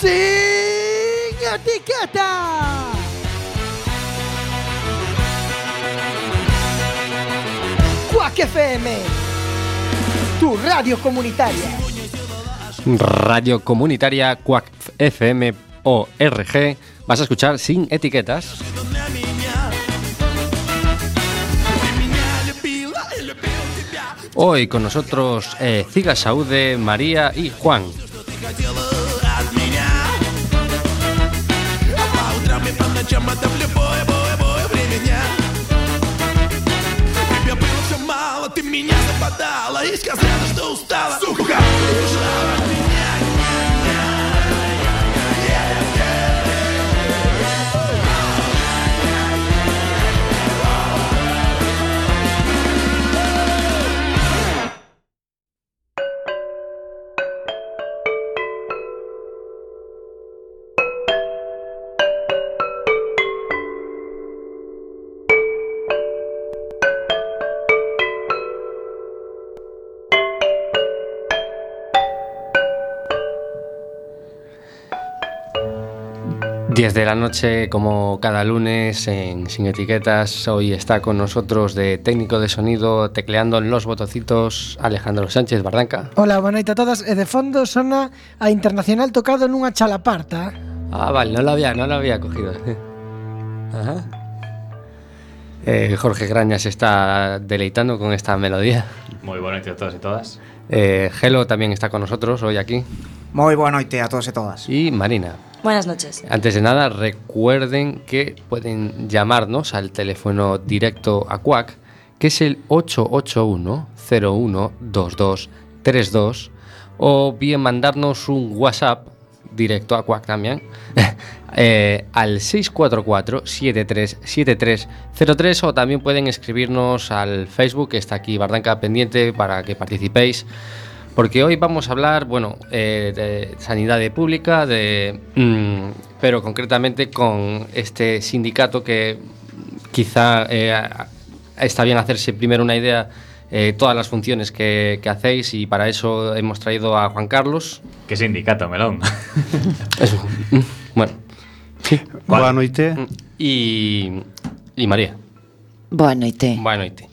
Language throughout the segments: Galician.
Sin etiqueta. Cuac FM, tu radio comunitaria. Radio Comunitaria Cuac FM o RG. Vas a escuchar sin etiquetas. Hoy con nosotros eh, Saude, María y Juan. De la noche, como cada lunes, en Sin Etiquetas. Hoy está con nosotros de técnico de sonido, tecleando en los botocitos, Alejandro Sánchez Barranca. Hola, boa noite a todas. E de fondo sona a Internacional tocado nunha chalaparta. Ah, vale, no lo había, no lo había cogido. Ajá. Eh, Jorge Graña se está deleitando con esta melodía. Moi boa noite a todos e todas. Eh, Gelo también está con nosotros hoy aquí. Moi boa noite a todos e todas. Y Marina. Buenas noches. Antes de nada, recuerden que pueden llamarnos al teléfono directo a CUAC, que es el 881-012232, o bien mandarnos un WhatsApp directo a CUAC también, eh, al 644-737303, o también pueden escribirnos al Facebook, que está aquí Bardanca pendiente para que participéis porque hoy vamos a hablar, bueno, eh, de sanidad pública, de, mm, pero concretamente con este sindicato que quizá eh, está bien hacerse primero una idea eh, todas las funciones que, que hacéis y para eso hemos traído a Juan Carlos. Que sindicato, melón. Eso, bueno, Boa noite. y, y María. Boa noite. Buena noite.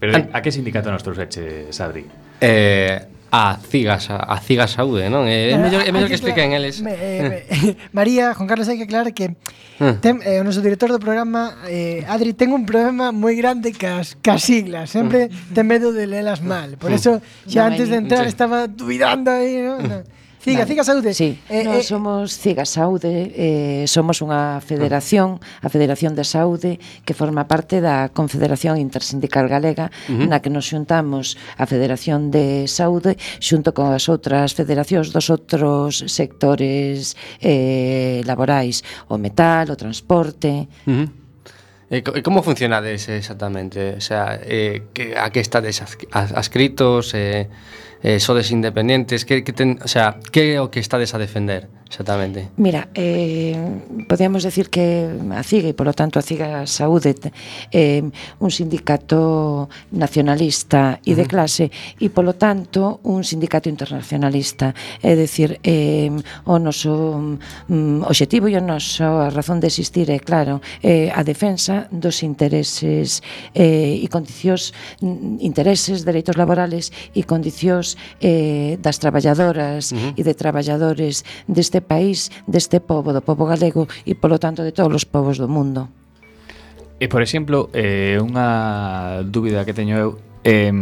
Pero a que sindicato nos trouxeches, Adri? eh, a cigas, a, ciga cigas saúde, non? É, é mellor, é mellor que expliquen eles. Me, me, eh. María, Juan Carlos, hai que aclarar que eh. ten, eh, o noso director do programa, eh, Adri, ten un problema moi grande cas, cas siglas. Sempre ten medo de lelas mal. Por eso, xa antes de entrar, estaba dubidando aí, non? Ciga, vale. Ciga Saúde. Sí. Eh, Nos eh, somos Ciga Saúde, eh, somos unha federación, a Federación de Saúde, que forma parte da Confederación Intersindical Galega, uh -huh. na que nos xuntamos a Federación de Saúde xunto con as outras federacións dos outros sectores eh, laborais, o metal, o transporte... Uh -huh. E eh, como funcionades exactamente? O sea, eh, que, a que estades as, as, ascritos? Eh, eh, sodes independentes, que, que ten, o sea, que é o que estades a defender? Exactamente. Mira, eh, podíamos decir que a CIGA, e polo tanto a CIGA Saúde, eh, un sindicato nacionalista e uh -huh. de clase, e polo tanto un sindicato internacionalista. É dicir, eh, o noso mm, objetivo e a razón de existir é, claro, eh, a defensa dos intereses eh, e condicións, mm, intereses, dereitos laborales e condicións eh, das traballadoras uh -huh. e de traballadores deste deste país, deste povo, do povo galego e polo tanto de todos os povos do mundo. E por exemplo, eh, unha dúbida que teño eu eh,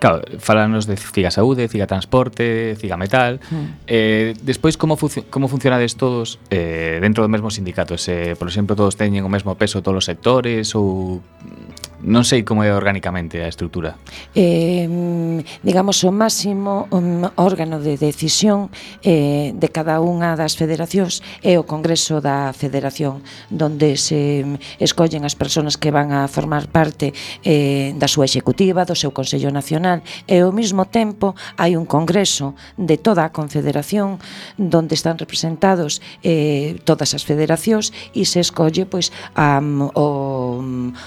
claro, falanos de Ciga Saúde, Ciga Transporte, Ciga Metal. Mm. Eh, despois como func como funcionades todos eh dentro do mesmo sindicato? Se, por exemplo, todos teñen o mesmo peso todos os sectores ou Non sei como é orgánicamente a estrutura. Eh, digamos, o máximo um, órgano de decisión eh, de cada unha das federacións é o Congreso da Federación, donde se escollen as persoas que van a formar parte eh, da súa executiva, do seu Consello Nacional, e ao mesmo tempo hai un Congreso de toda a Confederación donde están representados eh, todas as federacións e se escolle pois, a, o,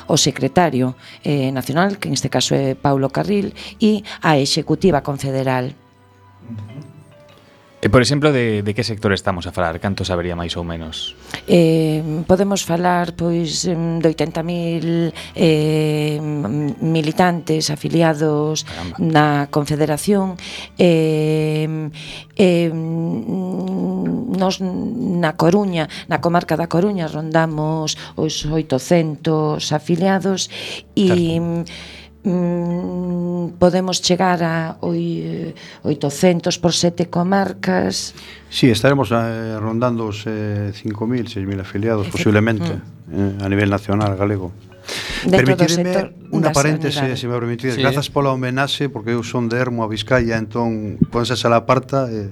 o secretario Parlamentario eh, Nacional, que neste caso é Paulo Carril, e a Executiva Confederal. Uh -huh. E, por exemplo, de, de que sector estamos a falar? Canto sabería máis ou menos? Eh, podemos falar pois de 80.000 eh, militantes afiliados Caramba. na Confederación eh, eh, nos na Coruña, na comarca da Coruña rondamos os 800 afiliados e claro mm, podemos chegar a oi, eh, 800 por sete comarcas. Sí, estaremos eh, rondando os eh, 5.000, 6.000 afiliados posiblemente mm. eh, a nivel nacional galego. Permitidme unha paréntese, se me permitides. Sí. Grazas pola homenaxe, porque eu son de Ermo a Vizcaya, entón, con a la parta, eh,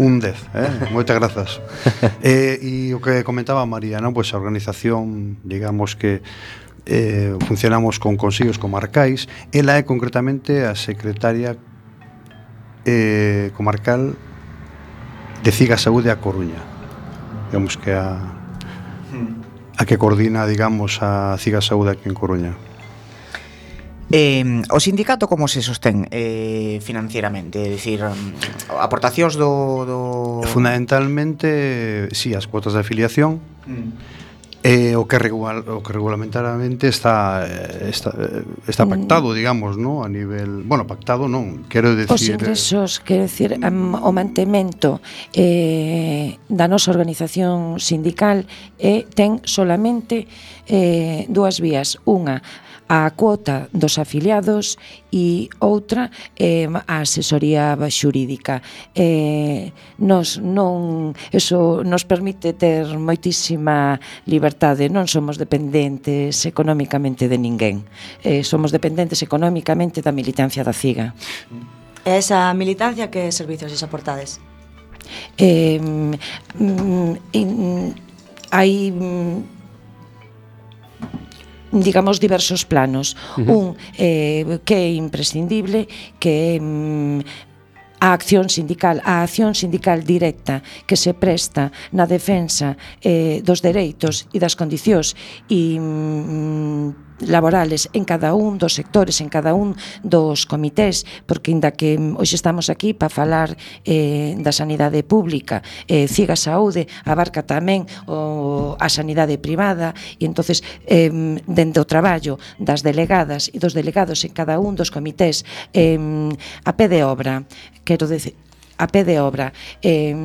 un 10, eh? moitas grazas. eh, e o que comentaba María, non? Pois pues a organización, digamos que eh, funcionamos con consellos comarcais ela é concretamente a secretaria eh, comarcal de Ciga Saúde a Coruña. Digamos que a a que coordina, digamos, a Ciga Saúde aquí en Coruña. Eh, o sindicato como se sostén eh, financieramente? É dicir, mm, aportacións do, do... Fundamentalmente, sí, as cuotas de afiliación. Mm. Eh, o que regular, o que regulamentariamente está eh, está, eh, está pactado, mm. digamos, ¿no? A nivel, bueno, pactado non, quero decir Os ingresos, quero decir o mantemento eh da nosa organización sindical eh ten solamente eh dúas vías, unha a cuota dos afiliados e outra eh, a asesoría xurídica. Eh, nos non eso nos permite ter moitísima liberdade, non somos dependentes económicamente de ninguén. Eh, somos dependentes económicamente da militancia da CIGA. E esa militancia que servizos xa aportades? Eh, mm, mm, in, hai mm, digamos diversos planos. Uh -huh. Un eh, que é imprescindible, que é mm, a acción sindical, a acción sindical directa que se presta na defensa eh, dos dereitos e das condicións e mm, laborales en cada un dos sectores, en cada un dos comités, porque inda que hoxe estamos aquí para falar eh, da sanidade pública, eh, Ciga Saúde abarca tamén o, a sanidade privada e entonces eh, dende o traballo das delegadas e dos delegados en cada un dos comités eh, a pé de obra, quero decir, a pé de obra. Eh,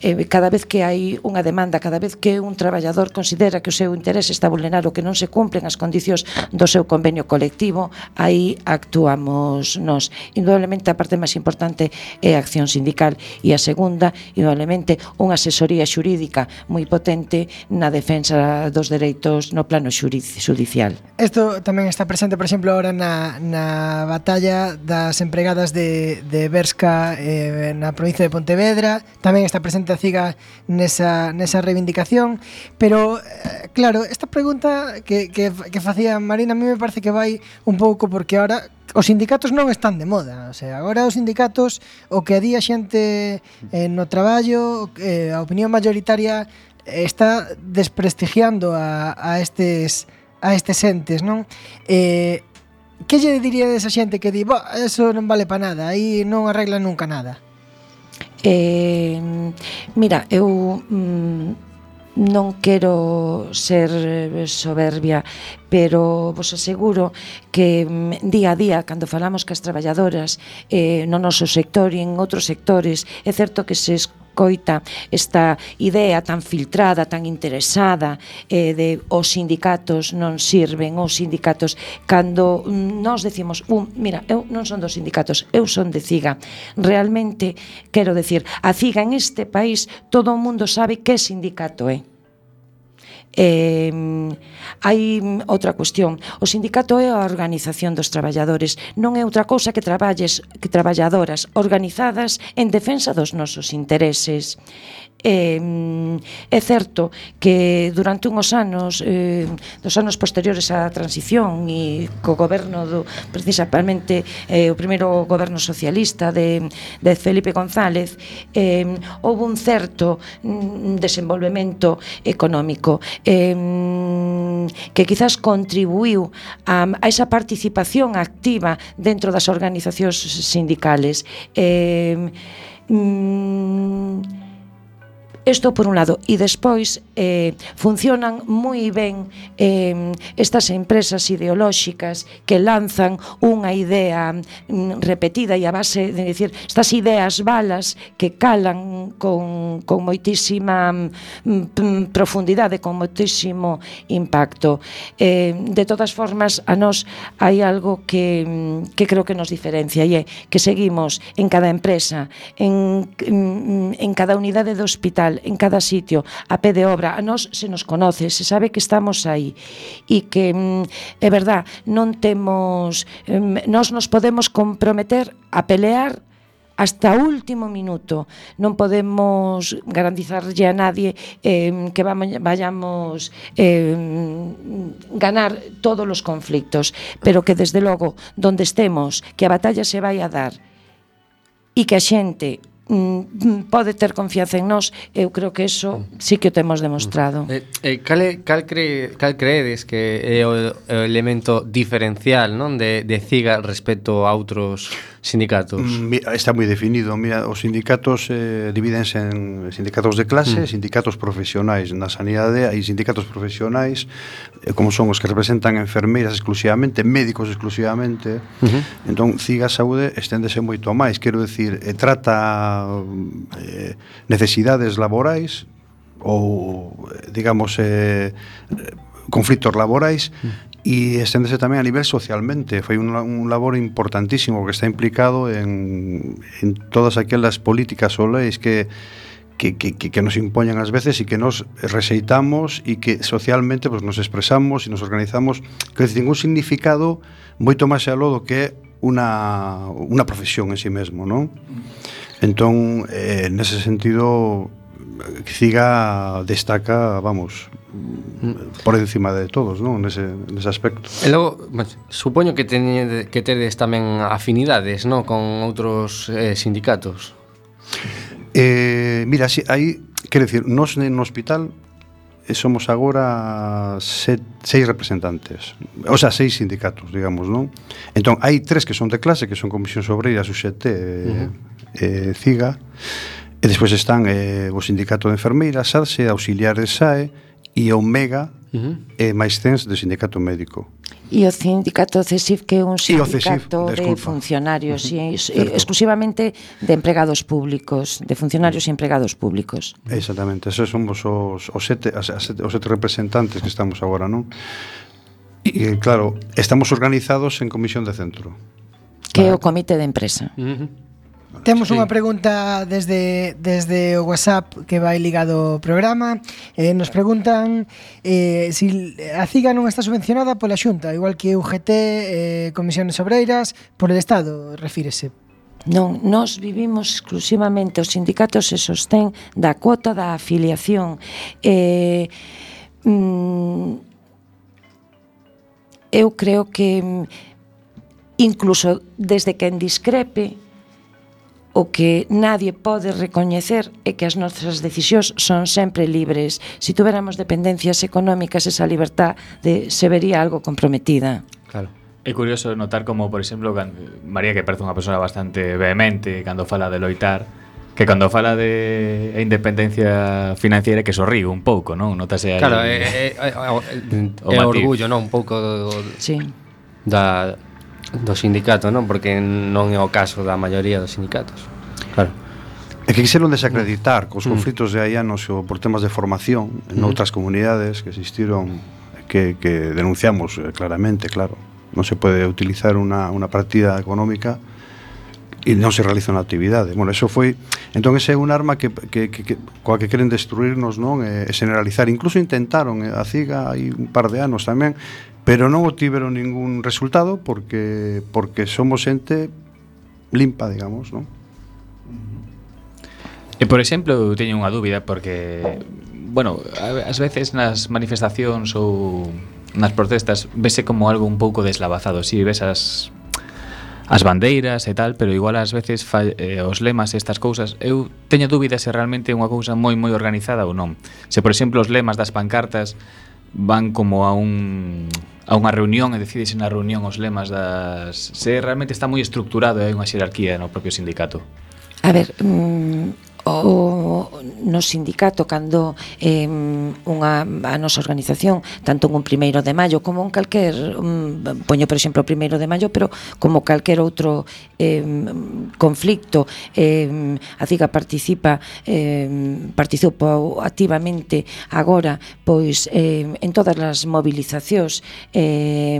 eh, cada vez que hai unha demanda, cada vez que un traballador considera que o seu interese está vulnerado, que non se cumplen as condicións do seu convenio colectivo, aí actuamos nós. Indudablemente a parte máis importante é a acción sindical e a segunda, indudablemente, unha asesoría xurídica moi potente na defensa dos dereitos no plano judicial Isto tamén está presente, por exemplo, ahora na, na batalla das empregadas de, de Berska eh, na provincia de Pontevedra, tamén está presente a CIGA nesa, nesa reivindicación, pero eh, claro, esta pregunta que, que, que facía Marina a mí me parece que vai un pouco porque ahora os sindicatos non están de moda, o sea, agora os sindicatos o que a día xente eh, no traballo, eh, a opinión mayoritaria eh, está desprestigiando a, a estes a estes entes, non? Eh, que lle diría desa xente que di, bo, eso non vale para nada, aí non arregla nunca nada? Eh, mira, eu mm, non quero ser eh, soberbia, pero vos aseguro que mm, día a día, cando falamos cas traballadoras eh, no noso sector e en outros sectores, é certo que se coita esta idea tan filtrada, tan interesada eh, de os sindicatos non sirven, os sindicatos cando mm, nós decimos, un, mira, eu non son dos sindicatos, eu son de CIGA. Realmente, quero decir, a CIGA en este país todo o mundo sabe que sindicato é. Eh? Eh, hai outra cuestión, o sindicato é a organización dos traballadores, non é outra cousa que traballes que traballadoras organizadas en defensa dos nosos intereses. Eh, é certo que durante uns anos eh, dos anos posteriores á transición e co goberno do, precisamente eh, o primeiro goberno socialista de, de Felipe González eh, houve un certo mm, desenvolvemento económico eh, que quizás contribuiu a, a esa participación activa dentro das organizacións sindicales. Eh, mm, Isto por un lado. E despois eh, funcionan moi ben eh, estas empresas ideolóxicas que lanzan unha idea mm, repetida e a base de decir estas ideas balas que calan con, con moitísima mm, mm profundidade, con moitísimo impacto. Eh, de todas formas, a nós hai algo que, mm, que creo que nos diferencia e é que seguimos en cada empresa, en, mm, en cada unidade do hospital en cada sitio, a pé de obra. A nós se nos conoce, se sabe que estamos aí e que mm, é verdad, non temos nós nos podemos comprometer a pelear hasta o último minuto. Non podemos garantizarlle a nadie eh, que vayamos eh, ganar todos os conflictos, pero que desde logo, donde estemos, que a batalla se vai a dar e que a xente mm, pode ter confianza en nós, eu creo que eso sí que o temos demostrado. Eh, eh, cal, é, cal, cre, cal creedes que é o, o elemento diferencial non de, de Ciga respecto a outros sindicatos? Mm, está moi definido. Mira, os sindicatos eh, divídense en sindicatos de clase, mm. sindicatos profesionais na sanidade, hai sindicatos profesionais eh, como son os que representan enfermeiras exclusivamente, médicos exclusivamente. Uh -huh. Entón, CIGA Saúde esténdese moito máis, quero decir, eh, trata eh, necesidades laborais ou eh, digamos eh, eh conflitos laborais mm e esténdese tamén a nivel socialmente. Foi un, un labor importantísimo que está implicado en, en todas aquelas políticas ou leis que que, que, que, nos impoñan ás veces e que nos rexeitamos e que socialmente pues, nos expresamos e nos organizamos que ten un significado moito máis aló do que é unha, unha profesión en sí mesmo, non? Entón, eh, nese sentido, Ciga destaca, vamos, por encima de todos, non? Nese, nese aspecto. E logo, bueno, supoño que teñe, que tedes tamén afinidades, non? Con outros eh, sindicatos. Eh, mira, si, aí, quero dicir, nos no hospital eh, somos agora set, seis representantes, o sea, seis sindicatos, digamos, non? Entón, hai tres que son de clase, que son Comisión Sobreira, Suxete, eh, uh -huh. eh, CIGA, e despois están eh, o Sindicato de Enfermeiras, SADSE, Auxiliares SAE, e o Mega uh eh, -huh. e máis CENS do Sindicato Médico. E o sindicato CESIF que é un sindicato CESIF, de funcionarios uh -huh. e, e exclusivamente de empregados públicos, de funcionarios e empregados públicos. Exactamente, esos somos os, os, sete, as, as, os sete representantes que estamos agora, non? E claro, estamos organizados en comisión de centro. Que é o comité de empresa. Uh -huh. Temos sí. unha pregunta desde desde o WhatsApp que vai ligado ao programa. Eh, nos preguntan eh, si a CIGA non está subvencionada pola Xunta, igual que UGT, eh, Comisiones Obreiras, por el Estado, refírese. Non, nós vivimos exclusivamente, os sindicatos se sostén da cuota da afiliación. Eh, mm, eu creo que mm, incluso desde que en discrepe o que nadie pode recoñecer é que as nosas decisións son sempre libres. Si tuveramos dependencias económicas, esa libertad de, se vería algo comprometida. Claro. É curioso notar como, por exemplo, cando, María, que parece unha persona bastante vehemente cando fala de loitar, que cando fala de independencia financiera que sorríe un pouco, non? Notase aí Claro, é, é, é, é, o, é orgullo, non? Un pouco do, sí. da do sindicato, non? Porque non é o caso da maioría dos sindicatos. Claro. E que quixeron desacreditar cos mm. conflitos de hai anos ou por temas de formación en mm. outras comunidades que existiron que, que denunciamos eh, claramente, claro. Non se pode utilizar unha, unha partida económica e non se realiza unha actividade. Bueno, eso foi, entón ese é un arma que, que, que, que coa que queren destruirnos, non, e, eh, e eh, generalizar. Incluso intentaron eh, a CIGA hai un par de anos tamén, pero non obtiveron ningún resultado porque porque somos xente limpa, digamos, non? E por exemplo, teño unha dúbida porque bueno, ás veces nas manifestacións ou nas protestas vese como algo un pouco deslavazado, si ves as as bandeiras e tal, pero igual ás veces fa, eh, os lemas e estas cousas, eu teño dúbidas se realmente é unha cousa moi moi organizada ou non. Se por exemplo os lemas das pancartas van como a un a unha reunión e decides na reunión os lemas das... Se realmente está moi estructurado e hai unha xerarquía no propio sindicato. A ver, mm o no sindicato cando eh, unha a nosa organización tanto un primeiro de maio como un calquer um, poño por exemplo o primeiro de maio pero como calquer outro eh, conflicto eh, a CIGA participa eh, participou activamente agora pois eh, en todas as mobilizacións eh,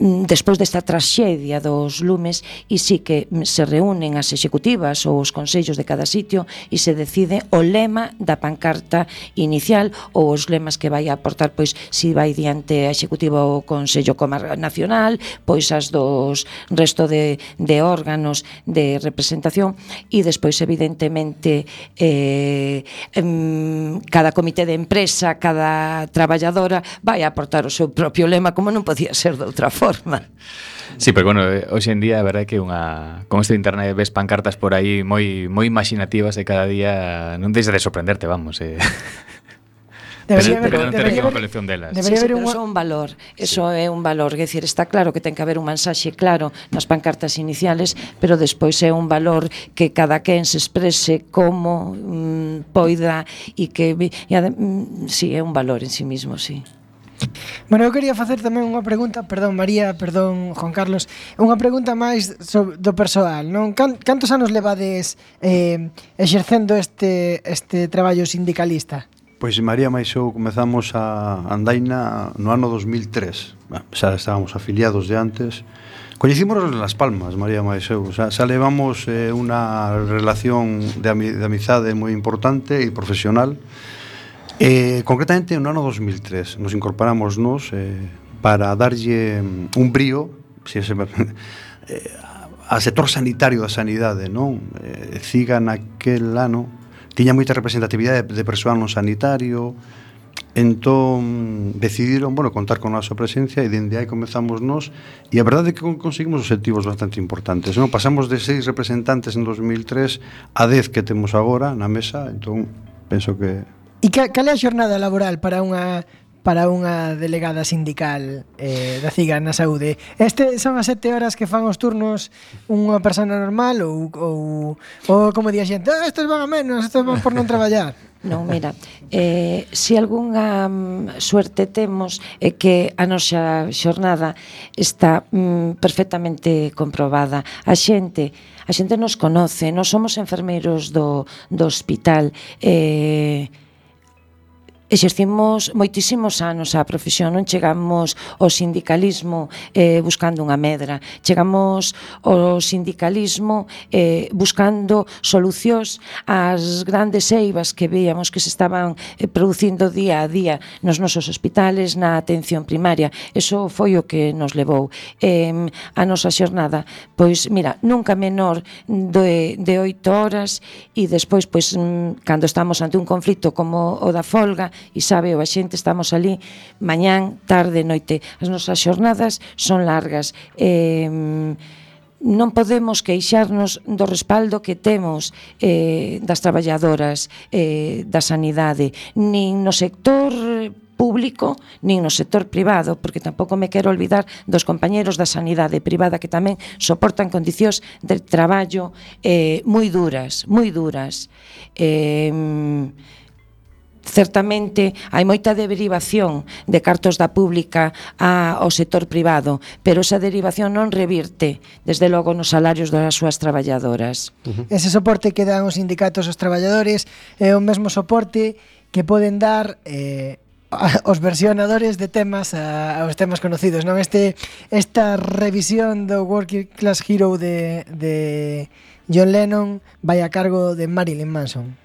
Mm, despois desta traxedia dos lumes e sí que se reúnen as executivas ou os consellos de cada sitio e se decide o lema da pancarta inicial ou os lemas que vai aportar pois si vai diante a executiva o Consello Comar Nacional, pois as dos resto de, de órganos de representación e despois evidentemente eh, em, cada comité de empresa, cada traballadora vai aportar o seu propio lema como non podía ser de outra forma forma. Sí, pero bueno, eh, hoxe en día a verdade que unha con este internet ves pancartas por aí moi moi imaginativas e cada día non deixa de sorprenderte, vamos, eh. Debería pero, haber, pero non debería colección delas. Debería sí, haber un... un valor, eso sí. é un valor, quer decir, está claro que ten que haber un mensaxe claro nas pancartas iniciales, pero despois é un valor que cada quen se exprese como mm, poida e que e, mm, si sí, é un valor en si sí mismo, si. Sí. Bueno, eu quería facer tamén unha pregunta, perdón María, perdón Juan Carlos, unha pregunta máis sobre, do persoal, non? Can, cantos anos levades eh, exercendo este, este traballo sindicalista? Pois María máis eu comezamos a andaina no ano 2003 Xa estábamos afiliados de antes Coñecímonos en Las Palmas, María máis eu Xa, xa levamos eh, unha relación de, ami de amizade moi importante e profesional Eh, concretamente no ano 2003 nos incorporamos nos eh, para darlle mm, un brío se se, eh, a sector sanitario da sanidade, non? Eh, Ciga naquel ano tiña moita representatividade de, de persoal non sanitario, Entón decidiron, bueno, contar con a súa presencia e dende aí comezamos nós e a verdade é que conseguimos objetivos bastante importantes, non? Pasamos de seis representantes en 2003 a 10 que temos agora na mesa, entón penso que E cal, cal é a xornada laboral para unha para unha delegada sindical eh, da CIGA na saúde. Este son as sete horas que fan os turnos unha persona normal ou, ou, ou como di a xente, ah, estes van a menos, estes van por non traballar. Non, mira, eh, se algunha mm, suerte temos é eh, que a nosa xornada está mm, perfectamente comprobada. A xente a xente nos conoce, non somos enfermeiros do, do hospital, eh, exercimos moitísimos anos a profesión, non chegamos ao sindicalismo eh, buscando unha medra, chegamos ao sindicalismo eh, buscando solucións ás grandes eivas que veíamos que se estaban eh, producindo día a día nos nosos hospitales, na atención primaria. Eso foi o que nos levou eh, a nosa xornada. Pois, mira, nunca menor de, de oito horas e despois, pois, mm, cando estamos ante un conflito como o da folga, e sabe o a xente, estamos ali mañán, tarde, noite. As nosas xornadas son largas. Eh, non podemos queixarnos do respaldo que temos eh, das traballadoras eh, da sanidade, nin no sector público nin no sector privado, porque tampouco me quero olvidar dos compañeros da sanidade privada que tamén soportan condicións de traballo eh, moi duras, moi duras. Eh, certamente hai moita derivación de cartos da pública a, ao sector privado, pero esa derivación non revirte, desde logo, nos salarios das súas traballadoras. Uh -huh. Ese soporte que dan os sindicatos aos traballadores é o mesmo soporte que poden dar eh, os versionadores de temas a, aos temas conocidos, non? Este esta revisión do Working Class Hero de de John Lennon vai a cargo de Marilyn Manson.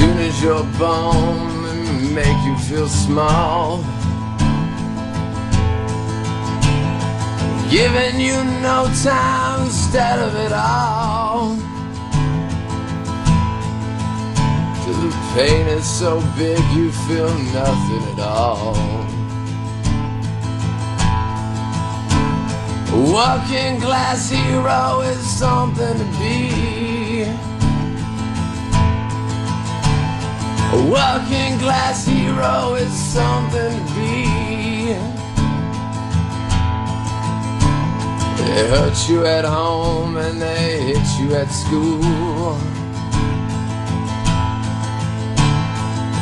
Soon as you're born and make you feel small. Giving you no time instead of it all. Till the pain is so big you feel nothing at all. Working class hero is something to be. A working class hero is something to be. They hurt you at home and they hit you at school.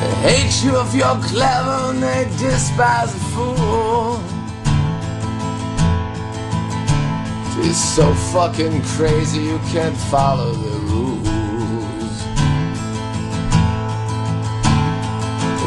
They hate you if you're clever and they despise a fool. She's so fucking crazy you can't follow the rules.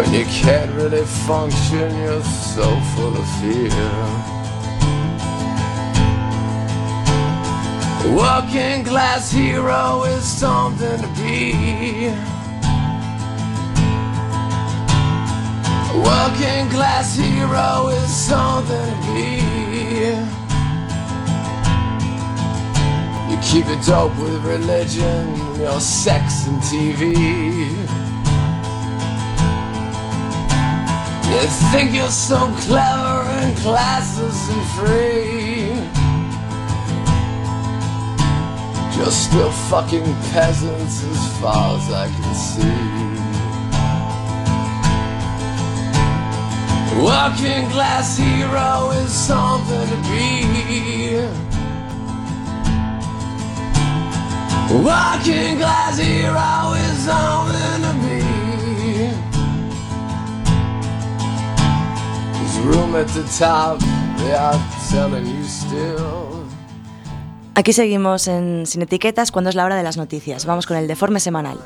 When you can't really function, you're so full of fear. Working class hero is something to be. Working class hero is something to be. You keep it dope with religion, your sex and TV. You think you're so clever and classes and free. You're still fucking peasants as far as I can see. Working class hero is something to be. Working class hero is something to be. Aquí seguimos en Sin Etiquetas cuando es la hora de las noticias. Vamos con el deforme semanal.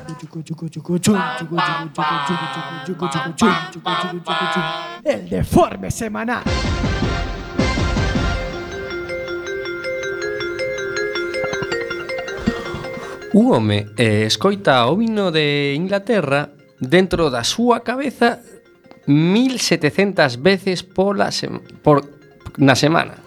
El deforme semanal. Un home eh, escoita o himno de Inglaterra dentro da súa cabeza 1700 veces pola sem por na semana.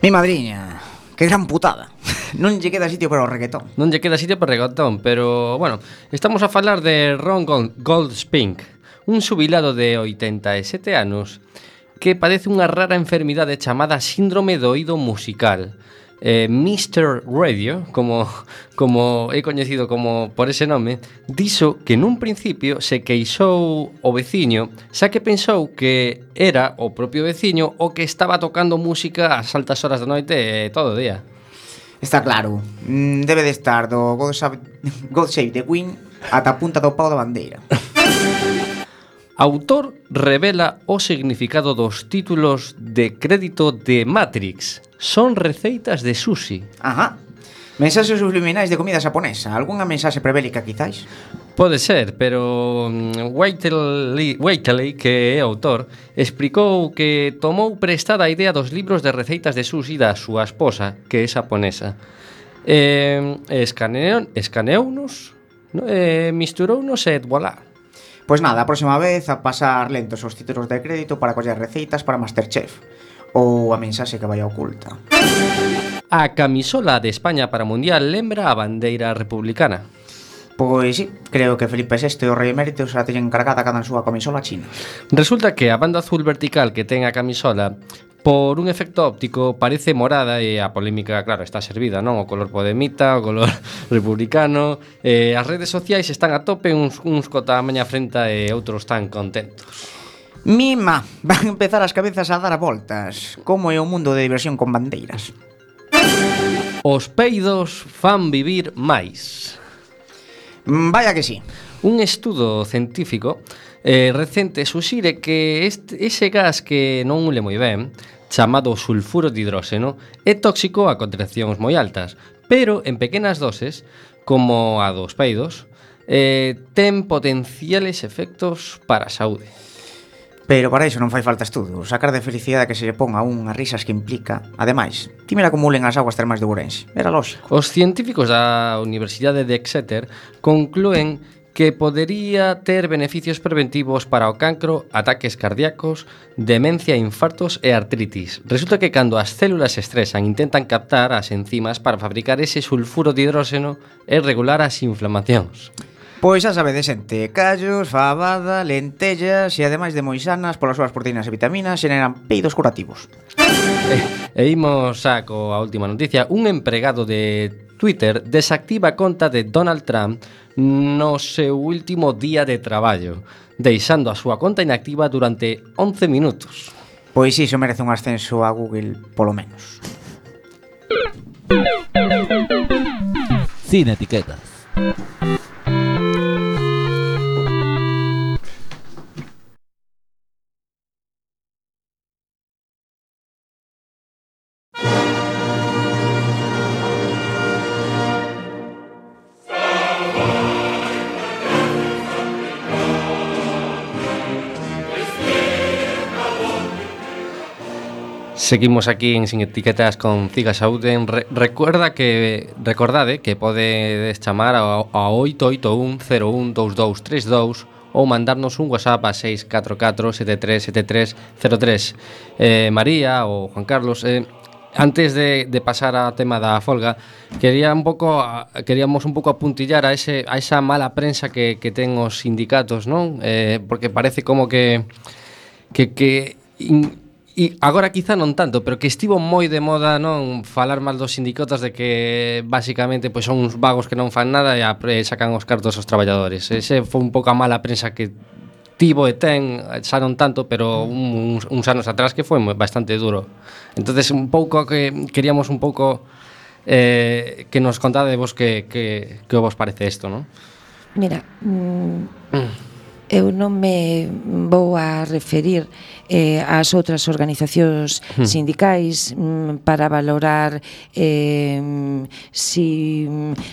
Mi madriña, que gran putada. Non lle queda sitio para o reggaetón. Non lle queda sitio para o reggaetón, pero bueno, estamos a falar de Ron Goldspink, un subilado de 87 anos que padece unha rara enfermidade chamada síndrome do oído musical eh, Mr. Radio, como, como é coñecido como por ese nome, dixo que nun principio se queixou o veciño, xa que pensou que era o propio veciño o que estaba tocando música ás altas horas da noite e todo o día. Está claro, mm, debe de estar do God Save, God Save the Queen ata a punta do pau da bandeira. autor revela o significado dos títulos de crédito de Matrix. Son receitas de sushi. Ajá. Mensaxes subliminais de comida xaponesa Algúnha mensaxe prebélica, quizáis? Pode ser, pero mm, Whiteley, Whiteley, que é autor, explicou que tomou prestada a idea dos libros de receitas de sushi da súa esposa, que é xaponesa. Eh, escaneou, no? eh, misturounos e voilà. Pois nada, a próxima vez a pasar lentos os títulos de crédito para coller receitas para Masterchef ou a mensaxe que vai oculta. A camisola de España para o Mundial lembra a bandeira republicana. Pois sí, creo que Felipe VI e o rei emérito xa teñen encargada cada súa camisola china. Resulta que a banda azul vertical que ten a camisola Por un efecto óptico parece morada e a polémica, claro, está servida, non? O color podemita, o color republicano eh, As redes sociais están a tope, uns, uns cota maña frenta e outros tan contentos. Mima, van a empezar as cabezas a dar a voltas Como é o mundo de diversión con bandeiras. Os peidos fan vivir máis. Vaya que sí. Un estudo científico eh, recente suxire que este, ese gas que non ule moi ben, chamado sulfuro de hidróxeno, é tóxico a concentracións moi altas, pero en pequenas doses, como a dos peidos, eh, ten potenciales efectos para a saúde. Pero para iso non fai falta estudo. Sacar de felicidade que se lle pon a unhas risas que implica. Ademais, tímera como ulen as aguas termais de Ourense. Era lógico. Os científicos da Universidade de Exeter conclúen que podería ter beneficios preventivos para o cancro, ataques cardíacos, demencia, infartos e artritis. Resulta que cando as células se estresan intentan captar as enzimas para fabricar ese sulfuro de hidróxeno e regular as inflamacións. Pois xa sabedes, xente, callos, fabada, lentellas e ademais de moixanas polas súas proteínas e vitaminas xeneran peidos curativos. E, e imos xa coa última noticia. Un empregado de Twitter desactiva a conta de Donald Trump no seu último día de traballo, deixando a súa conta inactiva durante 11 minutos. Pois iso merece un ascenso a Google, polo menos. Sin etiquetas. Seguimos aquí en Sin Etiquetas con Ciga Saúden. Re recuerda que recordade que podedes chamar ao, ao 881012232 ou mandarnos un WhatsApp a 644-737303 eh, María ou Juan Carlos eh, Antes de, de pasar a tema da folga quería un pouco queríamos un pouco apuntillar a ese a esa mala prensa que, que ten os sindicatos, non? Eh, porque parece como que que, que in, E agora quizá non tanto, pero que estivo moi de moda non falar mal dos sindicatos de que basicamente pois son uns vagos que non fan nada e apre, sacan os cartos aos traballadores. Ese foi un pouco a mala prensa que tivo e ten, xa non tanto, pero un, uns, uns anos atrás que foi bastante duro. Entonces un pouco que queríamos un pouco eh, que nos contade vos que, que, que vos parece isto, non? Mira, mm, mm eu non me vou a referir eh, ás outras organizacións hmm. sindicais mm, para valorar eh, si,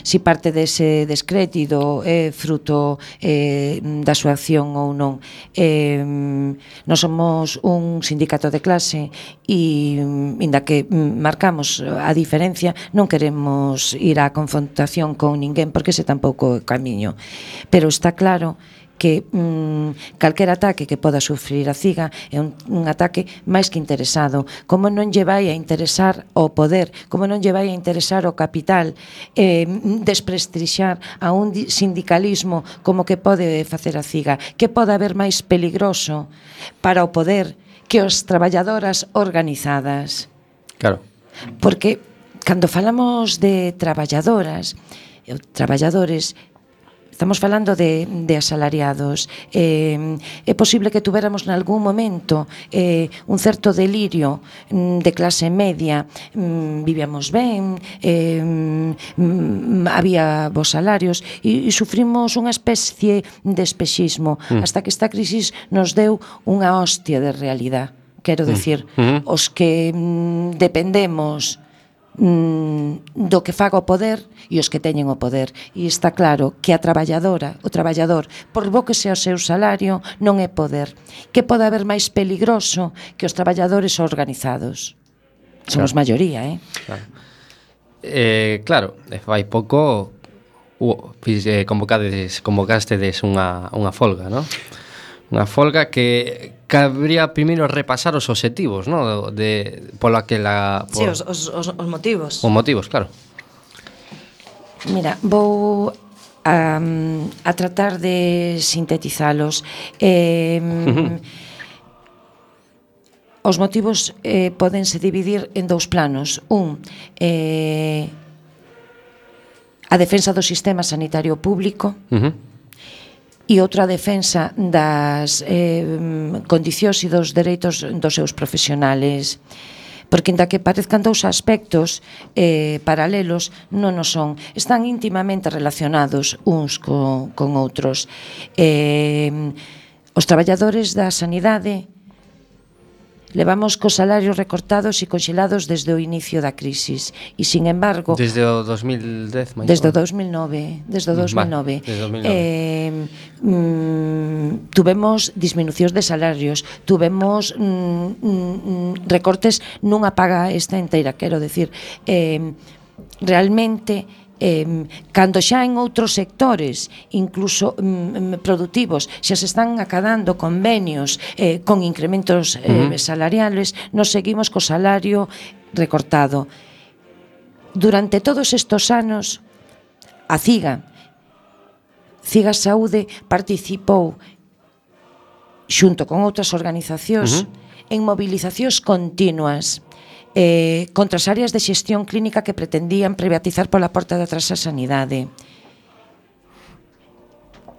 si parte dese descrédito é eh, fruto eh, da súa acción ou non. Eh, non somos un sindicato de clase e, inda que marcamos a diferencia, non queremos ir á confrontación con ninguén porque ese tampouco é o camiño. Pero está claro que que mm, calquer ataque que poda sufrir a CIGA é un, un ataque máis que interesado. Como non lle vai a interesar o poder, como non lle vai a interesar o capital, eh, desprestixar a un sindicalismo como que pode facer a CIGA, que pode haber máis peligroso para o poder que os traballadoras organizadas. Claro. Porque cando falamos de traballadoras, e traballadores Estamos falando de, de asalariados. Eh, é posible que tuveramos nalgún momento eh, un certo delirio mm, de clase media. Mm, vivíamos ben, eh, mm, había bons salarios e, e sufrimos unha especie de espexismo mm. hasta que esta crisis nos deu unha hostia de realidad. Quero mm. decir, mm. -hmm. os que mm, dependemos mm, do que faga o poder e os que teñen o poder. E está claro que a traballadora, o traballador, por bo que sea o seu salario, non é poder. Que pode haber máis peligroso que os traballadores organizados? Somos claro. maioría, eh? Claro. Eh, claro, fai pouco uh, convocades, convocastedes unha, unha folga, non? Unha folga que cabría primeiro repasar os obxectivos, no? De, pola que la... Sí, os, os, os, os motivos. Os motivos, claro. Mira, vou a, a tratar de sintetizalos. Eh. Os motivos eh, podense dividir en dous planos. Un, eh, a defensa do sistema sanitario público, uh -huh e outra defensa das eh, condicións e dos dereitos dos seus profesionales porque inda que parezcan dous aspectos eh, paralelos, non o son. Están íntimamente relacionados uns co, con outros. Eh, os traballadores da sanidade Levamos cos salarios recortados e conxelados desde o inicio da crisis e sin embargo desde o 2010 máis desde o 2009, desde o 2009, desde 2009. Eh, mm, tuvemos disminucións de salarios, tuvemos mm, mm, recortes nunha paga esta inteira, quero decir, eh realmente eh, cando xa en outros sectores incluso mm, productivos xa se están acadando convenios eh, con incrementos eh, uh -huh. salariales nos seguimos co salario recortado durante todos estos anos a CIGA CIGA Saúde participou xunto con outras organizacións uh -huh. en movilizacións continuas eh, contra as áreas de xestión clínica que pretendían privatizar pola porta de atrás a sanidade.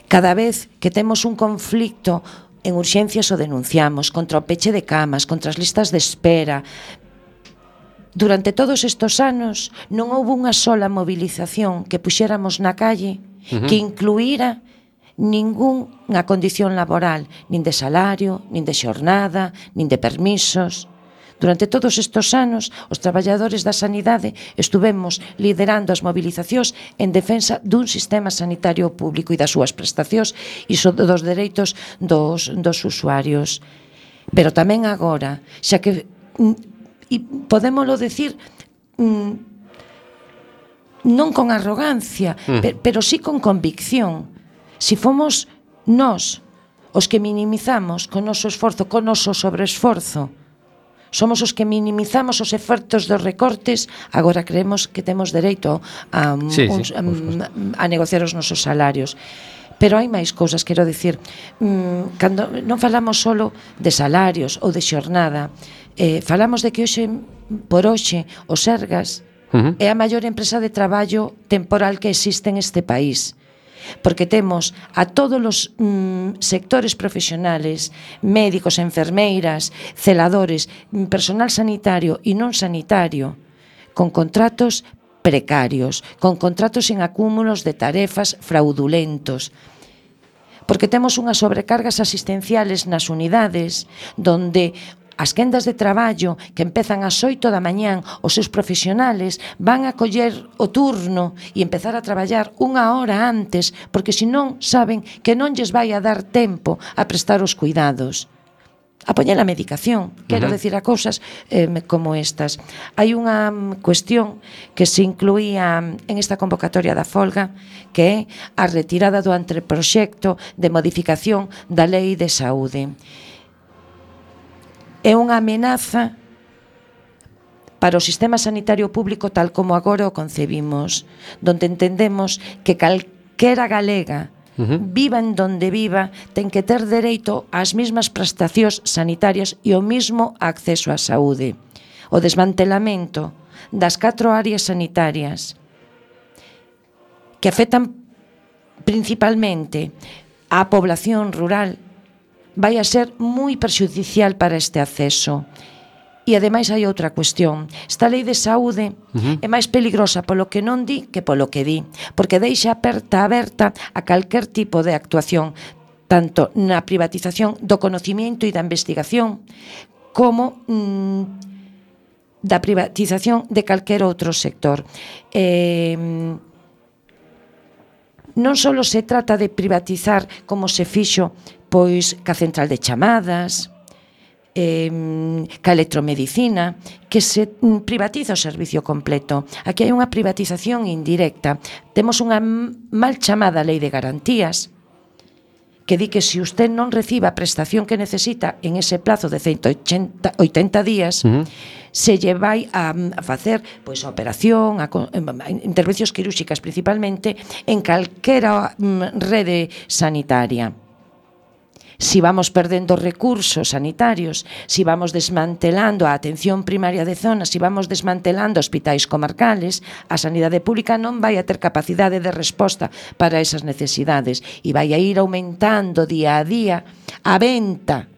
Cada vez que temos un conflicto en urxencias o denunciamos, contra o peche de camas, contra as listas de espera, Durante todos estes anos non houve unha sola movilización que puxéramos na calle uh -huh. que incluíra ningunha condición laboral, nin de salario, nin de xornada, nin de permisos. Durante todos estes anos, os traballadores da sanidade estuvemos liderando as mobilizacións en defensa dun sistema sanitario público e das súas prestacións e dos dereitos dos, dos usuarios. Pero tamén agora, xa que mm, e podémolo decir mm, non con arrogancia, mm. pero, pero sí con convicción. Si fomos nós os que minimizamos con noso esforzo, con noso sobreesforzo, Somos os que minimizamos os efectos dos recortes, agora creemos que temos dereito a, mm, sí, uns, sí, a, mm, a negociar os nosos salarios pero hai máis cousas, quero dicir, mm, cando non falamos solo de salarios ou de xornada, eh, falamos de que hoxe por hoxe o Sergas uh -huh. é a maior empresa de traballo temporal que existe en este país porque temos a todos os mm, sectores profesionales, médicos, enfermeiras, celadores, personal sanitario e non sanitario, con contratos precarios, con contratos en acúmulos de tarefas fraudulentos, porque temos unhas sobrecargas asistenciales nas unidades donde As quendas de traballo que empezan ás 8 da mañán, os seus profesionales van a coller o turno e empezar a traballar unha hora antes, porque senón saben que non lles vai a dar tempo a prestar os cuidados a poñer a medicación. Quero uh -huh. decir a cousas eh, como estas. Hai unha mm, cuestión que se incluía mm, en esta convocatoria da folga que é a retirada do anteproxecto de modificación da Lei de Saúde é unha amenaza para o sistema sanitario público tal como agora o concebimos, donde entendemos que calquera galega Uh -huh. viva en donde viva, ten que ter dereito ás mesmas prestacións sanitarias e o mesmo acceso á saúde. O desmantelamento das catro áreas sanitarias que afectan principalmente á población rural vai a ser moi perxudicial para este acceso. E ademais hai outra cuestión. Esta lei de saúde uh -huh. é máis peligrosa polo que non di que polo que di, porque deixa aperta aberta a calquer tipo de actuación, tanto na privatización do conocimiento e da investigación, como mm, da privatización de calquer outro sector. Eh, non só se trata de privatizar como se fixo pois ca central de chamadas, eh, ca electromedicina, que se mm, privatiza o servicio completo. Aquí hai unha privatización indirecta. Temos unha mal chamada lei de garantías, que di que se si usted non reciba a prestación que necesita en ese plazo de 180 80 días, uh -huh se lle vai a, a facer pois a operación, a, a intervencións quirúrxicas principalmente en calquera mm, rede sanitaria. Si vamos perdendo recursos sanitarios, si vamos desmantelando a atención primaria de zona, si vamos desmantelando hospitais comarcales, a sanidade pública non vai a ter capacidade de resposta para esas necesidades e vai a ir aumentando día a día a venta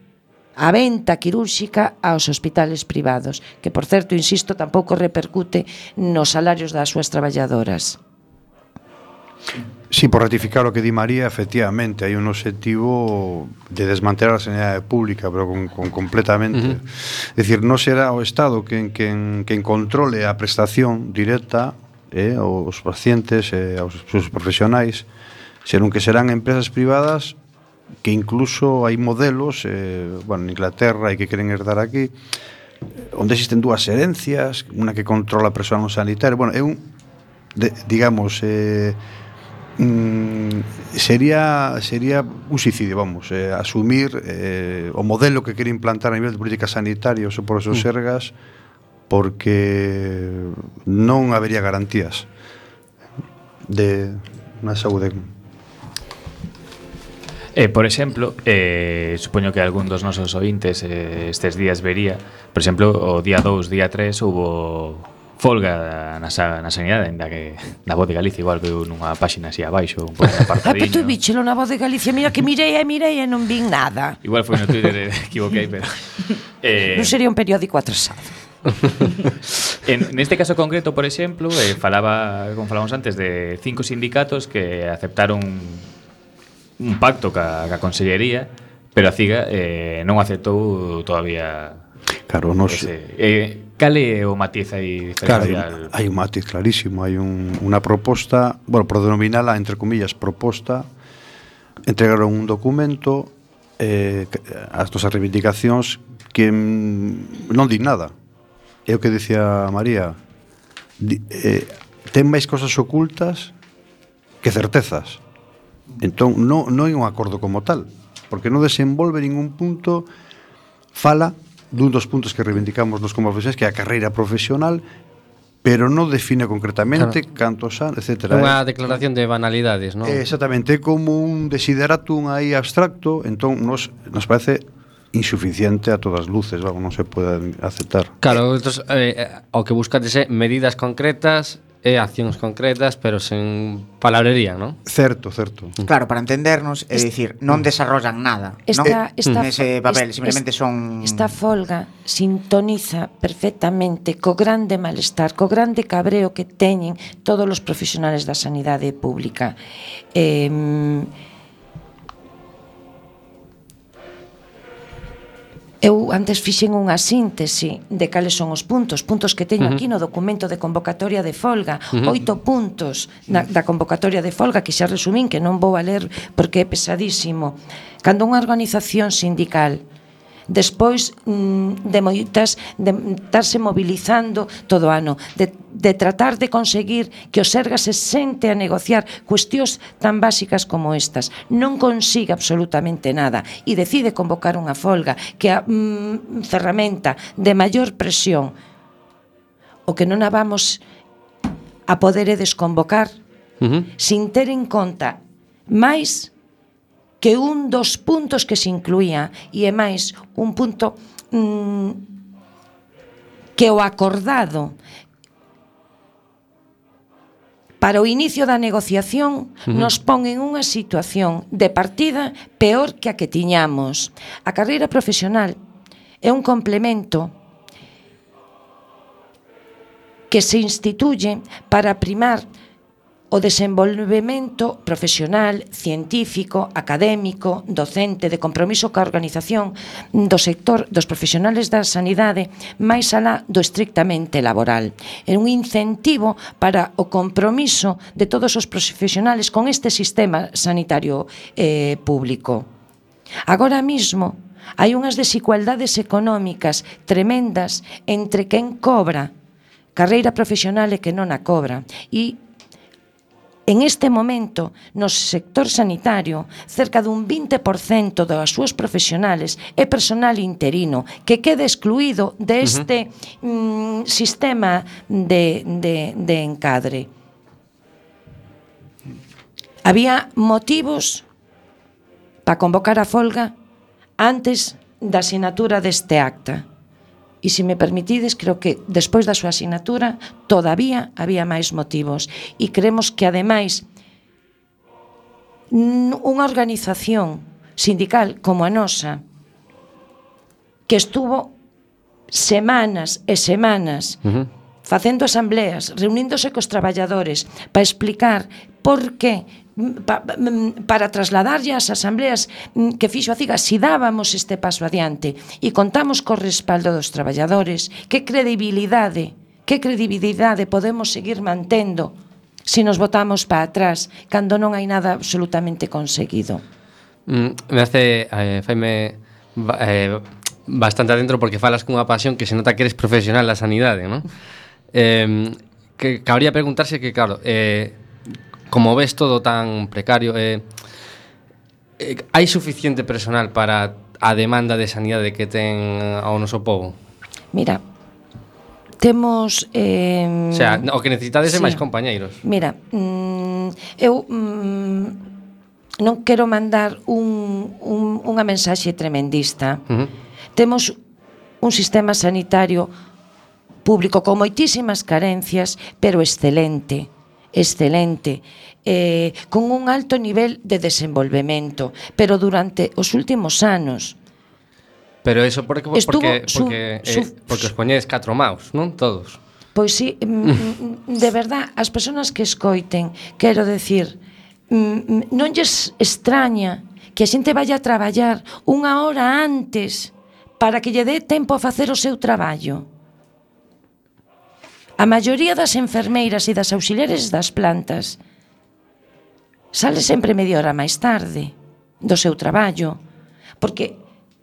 a venta quirúrxica aos hospitales privados, que por certo, insisto, tampouco repercute nos salarios das súas traballadoras. Si, sí, por ratificar o que di María, efectivamente, hai un obxectivo de desmantelar a sanidade pública, pero con, con completamente. Uh -huh. É dicir, non será o Estado quen, quen, quen controle a prestación directa eh, aos pacientes e eh, aos seus profesionais, senón que serán empresas privadas que incluso hai modelos, eh, bueno, en Inglaterra e que queren herdar aquí, onde existen dúas herencias, unha que controla a presión sanitaria, bueno, é un de, digamos eh, mm, sería sería un suicidio, vamos, eh, asumir eh, o modelo que quere implantar a nivel de política sanitaria ou por esos mm. Sergas porque non habería garantías de unha saúde Eh, por exemplo, eh, supoño que algún dos nosos ointes eh, estes días vería, por exemplo, o día 2, día 3 hubo folga na, sa, na sanidade, ainda que na Voz de Galicia igual veu nunha páxina así abaixo, un pouco apartadiño. Ah, pero tú bichelo na Voz de Galicia, mira que mirei e mirei e non vin nada. Igual foi no Twitter, eh, equivoquei, pero... Eh, non sería un periódico atrasado. en, neste caso concreto, por exemplo, eh, falaba, como falamos antes, de cinco sindicatos que aceptaron un pacto ca, ca Consellería, pero a CIGA eh, non aceptou todavía Claro, nos... Ese, eh, Cale o matiz aí diferencial? Claro, hai un matiz clarísimo, hai un, unha proposta, bueno, por denominala, entre comillas, proposta, entregaron un documento eh, as nosas reivindicacións que mm, non di nada. É o que dicía María, di, eh, ten máis cosas ocultas que certezas. Entón, non, non é un acordo como tal, porque non desenvolve ningún punto, fala dun dos puntos que reivindicamos nos como profesionais, que é a carreira profesional, pero non define concretamente claro. cantos anos, etc. Unha declaración de banalidades, non? Exactamente, é como un desideratum aí abstracto, entón nos, nos parece insuficiente a todas luces, vamos, non se pode aceptar. Claro, entonces, eh, o que buscades é medidas concretas e accións concretas, pero sen palabrería, non? Certo, certo. Mm. Claro, para entendernos, é dicir, non mm. desarrollan nada esta, non? Esta, nese papel, simplemente son... Esta folga sintoniza perfectamente co grande malestar, co grande cabreo que teñen todos os profesionales da sanidade pública. Eh, Eu antes fixen unha síntese de cales son os puntos, puntos que teño uh -huh. aquí no documento de convocatoria de folga, uh -huh. oito puntos na, da convocatoria de folga que xa resumín que non vou a ler porque é pesadísimo. Cando unha organización sindical Despois mm, de moitas de estarse mobilizando todo o ano, de, de tratar de conseguir que o Serga se sente a negociar cuestións tan básicas como estas. Non consiga absolutamente nada e decide convocar unha folga que a mm, ferramenta de maior presión o que non a vamos a poder desconvocar uh -huh. sin ter en conta máis que un dos puntos que se incluía e é máis un punto mm, que o acordado para o inicio da negociación uh -huh. nos pon en unha situación de partida peor que a que tiñamos. A carreira profesional é un complemento que se instituye para primar o desenvolvemento profesional, científico, académico, docente de compromiso ca organización do sector dos profesionales da sanidade máis alá do estrictamente laboral. É un incentivo para o compromiso de todos os profesionales con este sistema sanitario eh, público. Agora mesmo hai unhas desigualdades económicas tremendas entre quen cobra carreira profesional e que non a cobra e En este momento, no sector sanitario, cerca dun 20% das súas profesionales é personal interino que queda excluído deste de uh -huh. mm, sistema de, de, de encadre. Había motivos para convocar a folga antes da asinatura deste acta e se me permitides, creo que despois da súa asignatura todavía había máis motivos e creemos que ademais unha organización sindical como a nosa que estuvo semanas e semanas uh -huh. facendo asambleas, reuníndose cos traballadores para explicar porque pa, mm, para trasladarlle ás asambleas mm, que fixo a CIGA si dábamos este paso adiante e contamos co respaldo dos traballadores que credibilidade que credibilidade podemos seguir mantendo se nos votamos para atrás cando non hai nada absolutamente conseguido mm, me hace eh, faime eh, bastante adentro porque falas cunha pasión que se nota que eres profesional da sanidade, non? Eh, que cabría preguntarse que, claro, eh, como ves todo tan precario, eh, eh, hai suficiente personal para a demanda de sanidade que ten ao noso povo? Mira, temos... Eh, o sea, o que necesitades sí. é máis compañeiros. Mira, mm, eu... Mm, non quero mandar un, un, unha mensaxe tremendista. Uh -huh. Temos un sistema sanitario público con moitísimas carencias, pero excelente excelente, eh, con un alto nivel de desenvolvemento, pero durante os últimos anos. Pero eso porque, porque, porque, su, porque, su, eh, su, porque os poñedes catro maus, non? Todos. Pois sí, mm, mm, mm, de verdad, as persoas que escoiten, quero decir, non lles extraña que a xente vaya a traballar unha hora antes para que lle dé tempo a facer o seu traballo. A maioría das enfermeiras e das auxiliares das plantas sale sempre media hora máis tarde do seu traballo, porque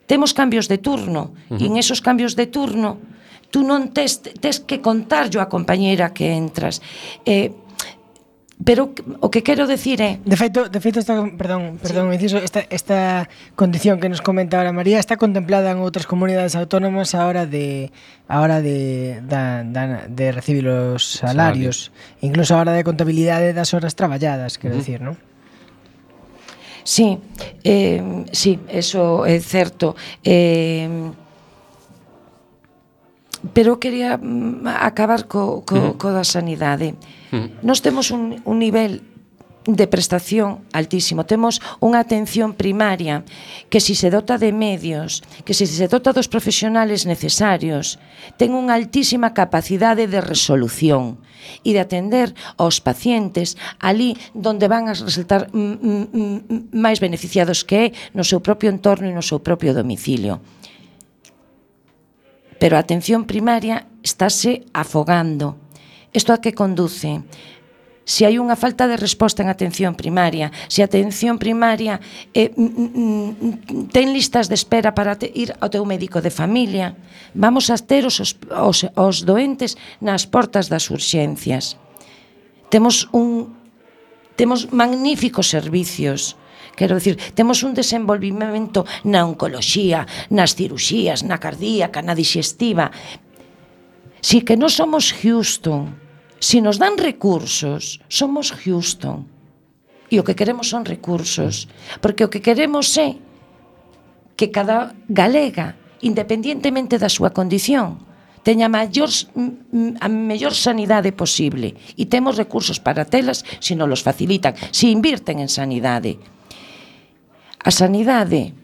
temos cambios de turno, uh -huh. e en esos cambios de turno tú non tes, tes que contarlo a compañeira que entras. Eh, Pero o que quero decir é... De feito, de feito esta, perdón, perdón, sí. inciso, esta, esta condición que nos comenta ahora María está contemplada en outras comunidades autónomas a hora de a hora de, da, da, de recibir os salarios, Salario. incluso a hora de contabilidade das horas traballadas, quero uh -huh. decir, non? Sí, eh, sí, eso é certo. Eh, pero quería mm, acabar co, co, uh -huh. co da sanidade. Eh, Nos temos un, un nivel de prestación altísimo. Temos unha atención primaria que si se dota de medios, que si se dota dos profesionales necesarios, ten unha altísima capacidade de resolución e de atender aos pacientes ali donde van a resultar máis beneficiados que é no seu propio entorno e no seu propio domicilio. Pero a atención primaria estáse afogando Isto a que conduce? se hai unha falta de resposta en atención primaria, se a atención primaria eh, mm, mm, ten listas de espera para te, ir ao teu médico de familia, vamos a ter os, os, os doentes nas portas das urxencias. Temos un temos magníficos servicios, Quero dicir, temos un desenvolvimento na oncoloxía, nas ciruxías, na cardíaca, na digestiva. Si que non somos Houston, Si nos dan recursos, somos Houston. E o que queremos son recursos. Porque o que queremos é que cada galega, independientemente da súa condición, teña a maior, a mellor sanidade posible. E temos recursos para telas se non los facilitan, se invirten en sanidade. A sanidade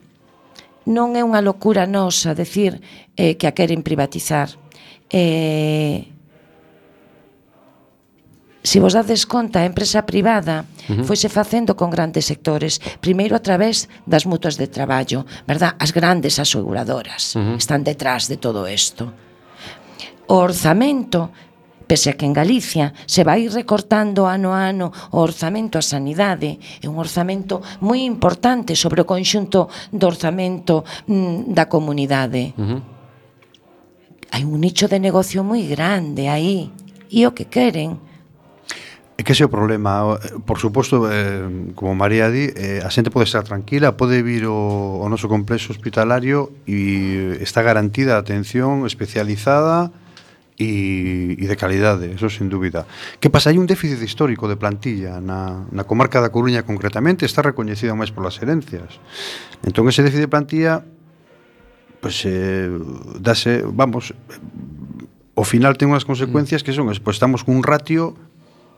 non é unha locura nosa decir eh, que a queren privatizar. Eh, se vos dades conta, a empresa privada uh -huh. foise facendo con grandes sectores, primeiro a través das mutuas de traballo, verdad? As grandes aseguradoras uh -huh. están detrás de todo isto. O orzamento, pese a que en Galicia se vai recortando ano a ano o orzamento a sanidade, é un orzamento moi importante sobre o conxunto do orzamento mm, da comunidade. Uh -huh. Hai un nicho de negocio moi grande aí, e o que queren É que ese é o problema. Por suposto, eh, como María di, eh, a xente pode estar tranquila, pode vir o, o noso complexo hospitalario e está garantida a atención especializada e, e de calidade, eso sin dúbida. Que pasa? Hai un déficit histórico de plantilla na, na comarca da Coruña concretamente, está recoñecida máis polas herencias. Entón, ese déficit de plantilla pues, eh, dase, vamos, o final ten unhas consecuencias mm. que son, pois pues, estamos cun ratio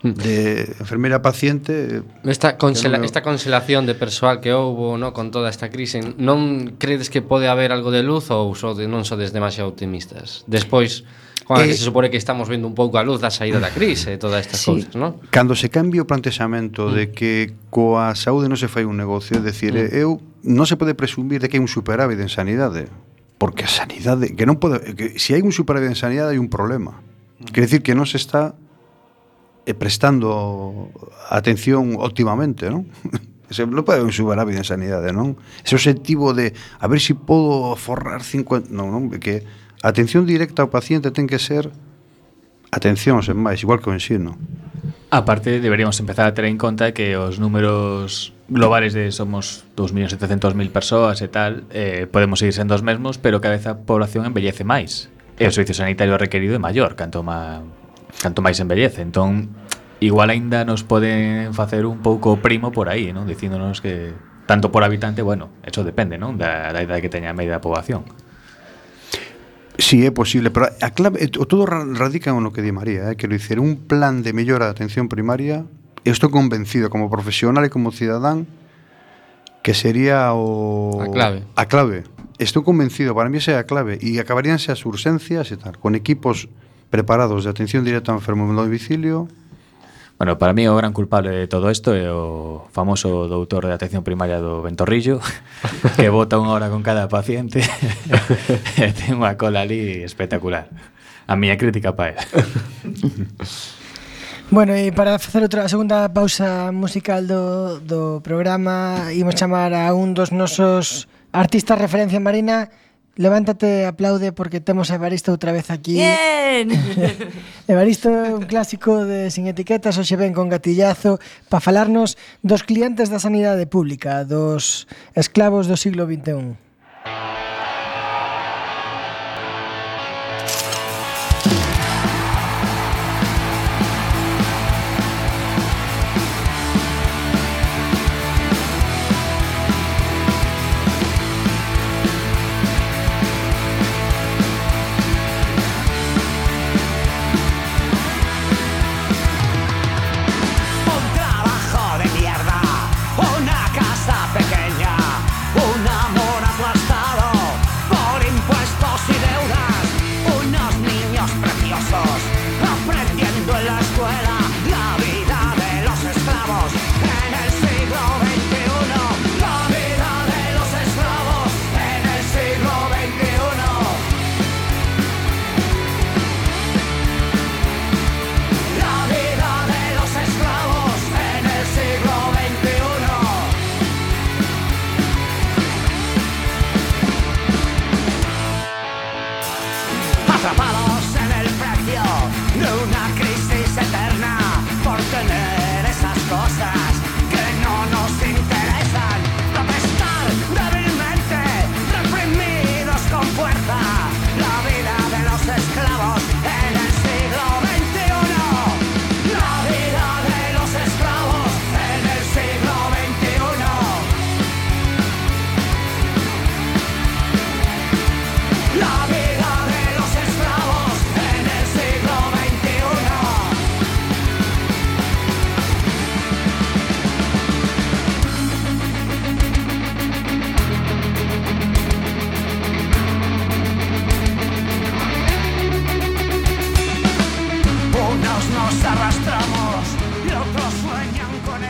de enfermeira paciente esta, consela, esta conselación de persoal que houbo no con toda esta crise non credes que pode haber algo de luz ou so, de, non sodes demasiado optimistas despois Juan, eh, que se supone que estamos vendo un pouco a luz da saída da crise e todas estas sí. cousas, non? Cando se cambia o plantexamento mm. de que coa saúde non se fai un negocio, é dicir, mm. eu non se pode presumir de que hai un superávit en sanidade, porque a sanidade, que non pode, que se hai un superávit en sanidade hai un problema. Mm. Quer decir que non se está e prestando atención óptimamente, non? Se non pode haber un superávit en sanidade, non? Ese objetivo de a ver se si podo forrar 50... Non, non, que a atención directa ao paciente ten que ser atención, sen máis, igual que o ensino. Aparte, deberíamos empezar a ter en conta que os números globales de somos 2.700.000 persoas e tal, eh, podemos seguir sendo os mesmos, pero cada vez a población envellece máis. E o servicio sanitario requerido é maior, canto má canto máis envellece. Entón, igual aínda nos poden facer un pouco primo por aí, non? Dicíndonos que tanto por habitante, bueno, eso depende, non? Da, da idade que teña a media da poboación. Si sí, é posible, pero a clave, eh, o todo radica no que di María, eh? quero dicir, un plan de mellora da atención primaria, eu estou convencido como profesional e como cidadán que sería o... A clave. A clave. Estou convencido, para mí esa é a clave. E acabaríanse as urxencias e tal, con equipos preparados de atención directa ao enfermo no domicilio. Bueno, para mí o gran culpable de todo isto é o famoso doutor de atención primaria do Ventorrillo que bota unha hora con cada paciente e ten unha cola ali espectacular. A miña crítica para él. Bueno, e para facer outra segunda pausa musical do, do programa imos chamar a un dos nosos artistas referencia marina Levántate, aplaude porque temos a Evaristo outra vez aquí. Bien. Evaristo é un clásico de Sin Etiquetas, hoxe ven con gatillazo para falarnos dos clientes da sanidade pública, dos esclavos do siglo XXI.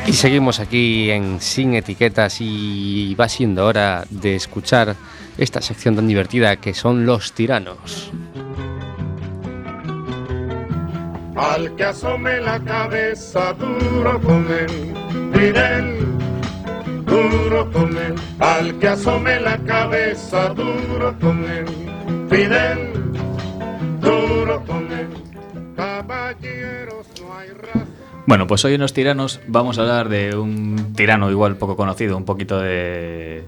Y seguimos aquí en Sin Etiquetas y va siendo hora de escuchar esta sección tan divertida que son los tiranos. Al que asome la cabeza duro con él, Fidel, duro con él. Al que asome la cabeza duro con él, Fidel, duro con él. Raza. Bueno, pues hoy en Los Tiranos vamos a hablar de un tirano igual poco conocido, un poquito de,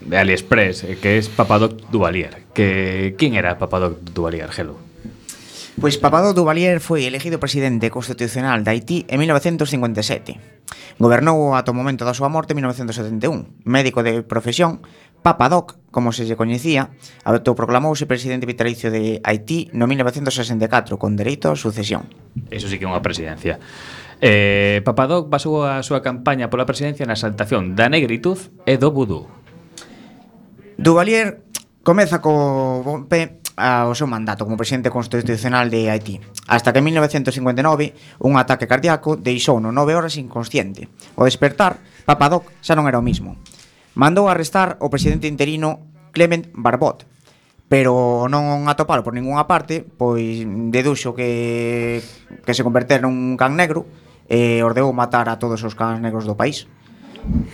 de AliExpress, eh, que es Papadoc Duvalier. ¿Quién era Papadoc Duvalier, Gelo? Pois Papado Duvalier foi elegido presidente constitucional de Haití en 1957. Gobernou ata o momento da súa morte en 1971. Médico de profesión, Papadoc, como se lle coñecía, autoproclamouse presidente vitalicio de Haití no 1964 con dereito a sucesión. Eso sí que é unha presidencia. Eh, Papadoc basou a súa campaña pola presidencia na exaltación da negritud e do vudú. Duvalier comeza co bon pé ao seu mandato como presidente constitucional de Haití Hasta que en 1959 un ataque cardíaco deixou no nove horas inconsciente Ao despertar, Papadoc xa non era o mismo mandou arrestar o presidente interino Clement Barbot, pero non atopalo por ningunha parte, pois deduxo que, que se converter nun can negro e ordeou matar a todos os cans negros do país.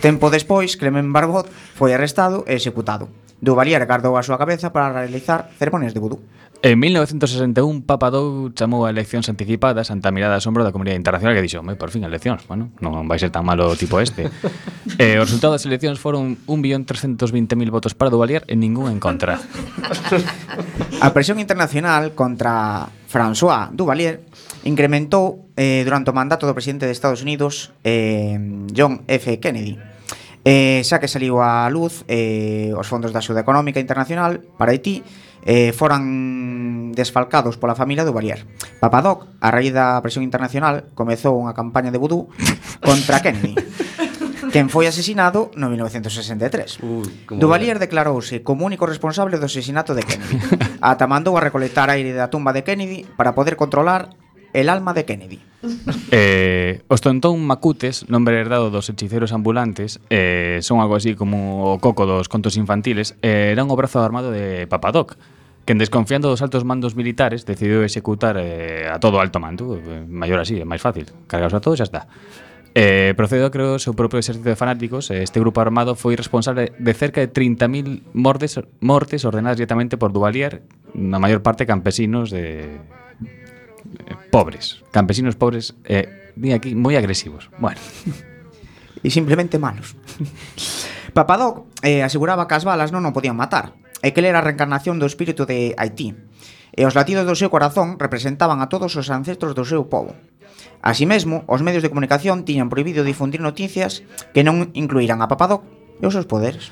Tempo despois, Clement Barbot foi arrestado e executado. Duvalier guardou a súa cabeza para realizar ceremonias de vudú. En 1961, Papadou chamou a eleccións anticipadas ante a mirada de asombro da comunidade internacional que dixo, por fin eleccións, bueno, non vai ser tan malo o tipo este. eh, os resultados das eleccións foron 1.320.000 votos para Duvalier e ningún en contra. a presión internacional contra François Duvalier incrementou eh, durante o mandato do presidente de Estados Unidos, eh, John F. Kennedy, Eh, xa que saliu a luz eh, os fondos da Axuda Económica Internacional para Haití eh, foran desfalcados pola familia do Papadoc, a raíz da presión internacional, comezou unha campaña de vudú contra Kenny. quen foi asesinado no 1963. Uy, Duvalier era? declarouse como único responsable do asesinato de Kennedy. Ata mandou a recolectar aire da tumba de Kennedy para poder controlar El alma de Kennedy. Eh, os tontón macutes, nombre herdado dos hechiceros ambulantes, eh, son algo así como o coco dos contos infantiles, eh, eran o brazo armado de Papadoc, quen desconfiando dos altos mandos militares decidiu executar eh, a todo alto mando, eh, maior así, é máis fácil, cargaos a todos e xa está. Eh, procedo a crear o seu propio exército de fanáticos e este grupo armado foi responsable de cerca de 30.000 mortes, mortes ordenadas directamente por Duvalier, na maior parte campesinos de Eh, pobres, campesinos pobres, eh, di aquí, moi agresivos. Bueno. E simplemente malos. Papadoc eh, aseguraba que as balas non o podían matar, e que ele era a reencarnación do espírito de Haití, e os latidos do seu corazón representaban a todos os ancestros do seu povo. Así mesmo, os medios de comunicación tiñan prohibido difundir noticias que non incluíran a Papadoc e os seus poderes.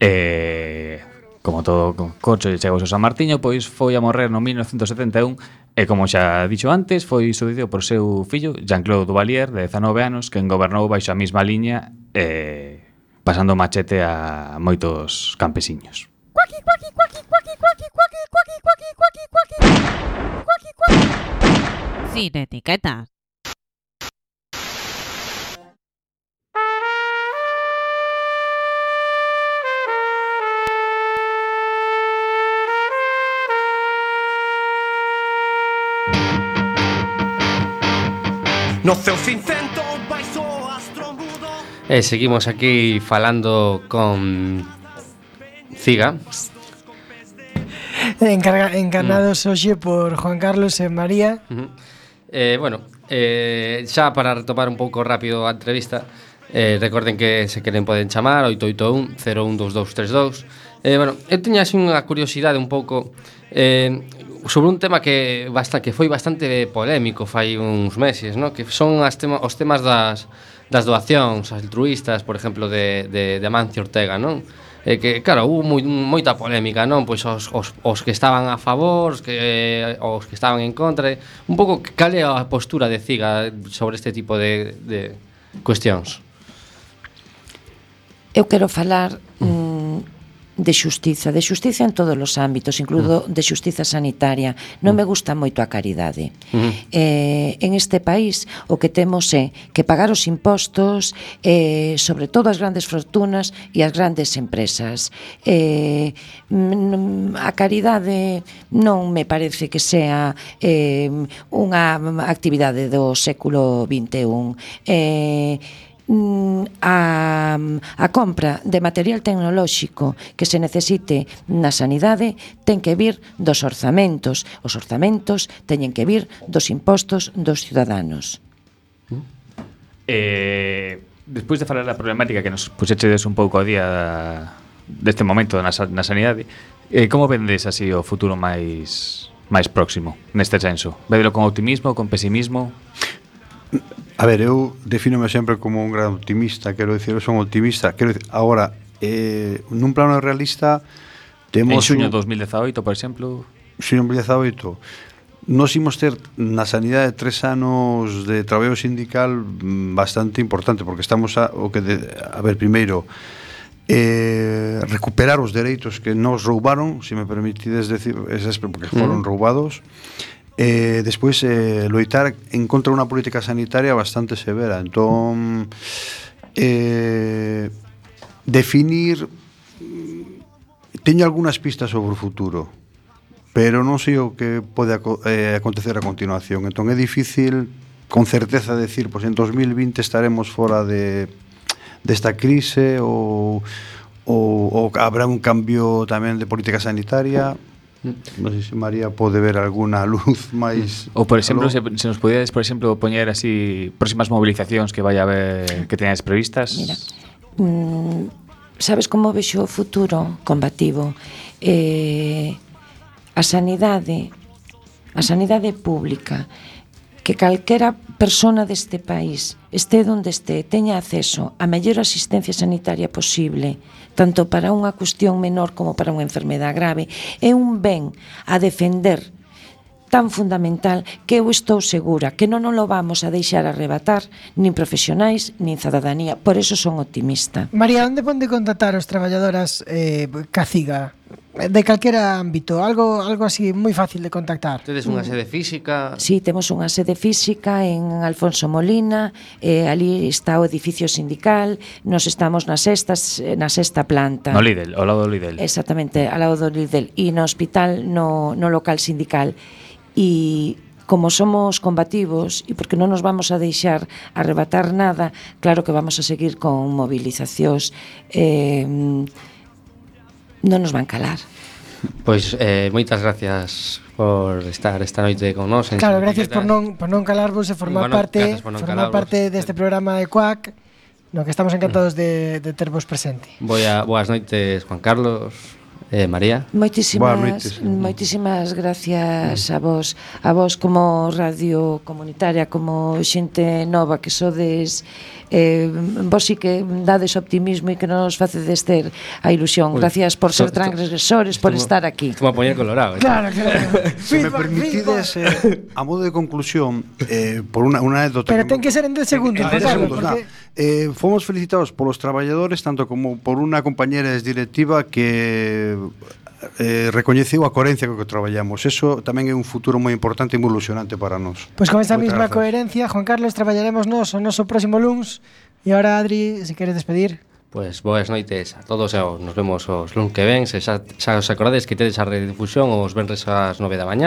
Eh, como todo coche chegou a San Martiño, pois foi a morrer no 1971 e como xa dixo antes, foi sucedido por seu fillo Jean-Claude Duvalier, de 19 anos, que gobernou baixo a mesma liña e pasando machete a moitos campesiños. Cuaqui, Sin etiquetas. No seus cincento baixo astromudo E eh, seguimos aquí falando con Ciga. Encarga, mm. Encarnados mm. hoxe por Juan Carlos e María. Uh -huh. eh, Bueno, eh, xa para retomar un pouco rápido a entrevista Eh, recorden que se queren poden chamar 881 012232 Eh, bueno, eu teña así unha curiosidade un pouco. Eh, sobre un tema que basta que foi bastante polémico fai uns meses, no? que son as tema, os temas das, das doacións altruistas, por exemplo, de, de, de Amancio Ortega, non? Eh, que, claro, hubo moi, moita polémica, non? Pois os, os, os que estaban a favor, os que, eh, os que estaban en contra Un pouco, cal é a postura de CIGA sobre este tipo de, de cuestións? Eu quero falar mm de xustiza, de xustiza en todos os ámbitos, incluído mm. de xustiza sanitaria. Non mm. me gusta moito a caridade. Uh -huh. Eh, en este país o que temos é que pagar os impostos eh, sobre todo as grandes fortunas e as grandes empresas. Eh, mm, a caridade non me parece que sea eh, unha actividade do século XXI. Eh, Mm, a, a compra de material tecnolóxico que se necesite na sanidade ten que vir dos orzamentos. Os orzamentos teñen que vir dos impostos dos ciudadanos. Eh, despois de falar da problemática que nos puxechedes un pouco a día deste momento na, na sanidade, eh, como vendes así o futuro máis máis próximo neste senso? Vedelo con optimismo, con pesimismo? A ver, eu defínome sempre como un gran optimista, quero dicir, eu son optimista, quero dicir, agora, eh, nun plano realista, temos... En xuño un... 2018, por exemplo? Xuño 2018, nos imos ter na sanidade tres anos de traballo sindical bastante importante, porque estamos a, o que de, a ver, primeiro, eh, recuperar os dereitos que nos roubaron, se me permitides decir, esas, porque foron mm. roubados, eh, despois eh, loitar en contra unha política sanitaria bastante severa. Entón eh, definir mm, teño algunhas pistas sobre o futuro pero non sei o que pode aco eh, acontecer a continuación. Entón é difícil con certeza decir pois en 2020 estaremos fora de desta crise ou ou, ou habrá un cambio tamén de política sanitaria Non sei se María pode ver alguna luz máis Ou por exemplo, se, se nos podíades, por exemplo, poñer así próximas movilizacións que vai haber que teñades previstas. Mira. Mm, sabes como vexo o futuro combativo? Eh, a sanidade, a sanidade pública, que calquera persona deste país este donde este, teña acceso á mellor asistencia sanitaria posible tanto para unha cuestión menor como para unha enfermedade grave, é un ben a defender tan fundamental que eu estou segura que non o vamos a deixar arrebatar nin profesionais, nin cidadanía. Por eso son optimista. María, onde ponde contactar os traballadoras eh, caciga? De calquera ámbito, algo algo así moi fácil de contactar. Tedes unha sede física? Sí, temos unha sede física en Alfonso Molina, eh, ali está o edificio sindical, nos estamos na sexta, na sexta planta. No Lidl, ao lado do Lidl. Exactamente, ao lado do Lidl e no hospital, no, no local sindical e como somos combativos e porque non nos vamos a deixar arrebatar nada, claro que vamos a seguir con movilizacións eh, non nos van calar. Pois eh, moitas gracias por estar esta noite con nós. Claro, gracias por non, por non calarvos e formar bueno, parte non formar calarvos. parte deste programa de CUAC no que estamos encantados de, de tervos presente. Boa, boas noites, Juan Carlos. Eh, María. Moitísimas, moitísimas gracias a vos, a vos como radio comunitaria, como xente nova que sodes eh, vos sí que dades optimismo e que nos facedes ter a ilusión. Uy, Gracias por ser so, transgresores, por estar aquí. Estamos a poñer colorado. Eh. Claro, claro. Se me permitides, eh, a modo de conclusión, eh, por una, una anécdota... Pero ten que ser en 10 segundos. En, en 10 segundos, porque... eh, fomos felicitados polos traballadores, tanto como por unha compañera directiva que eh, recoñeceu a coherencia co que traballamos. Eso tamén é un futuro moi importante e moi ilusionante para nós. Pois con esa Moitas mesma grazas. coherencia, Juan Carlos, traballaremos nós o noso próximo luns. E agora, Adri, se queres despedir. Pois boas noites a todos e nos vemos os luns que ven. Se xa, xa os acordades que tedes a redifusión os venres ás 9 da mañá.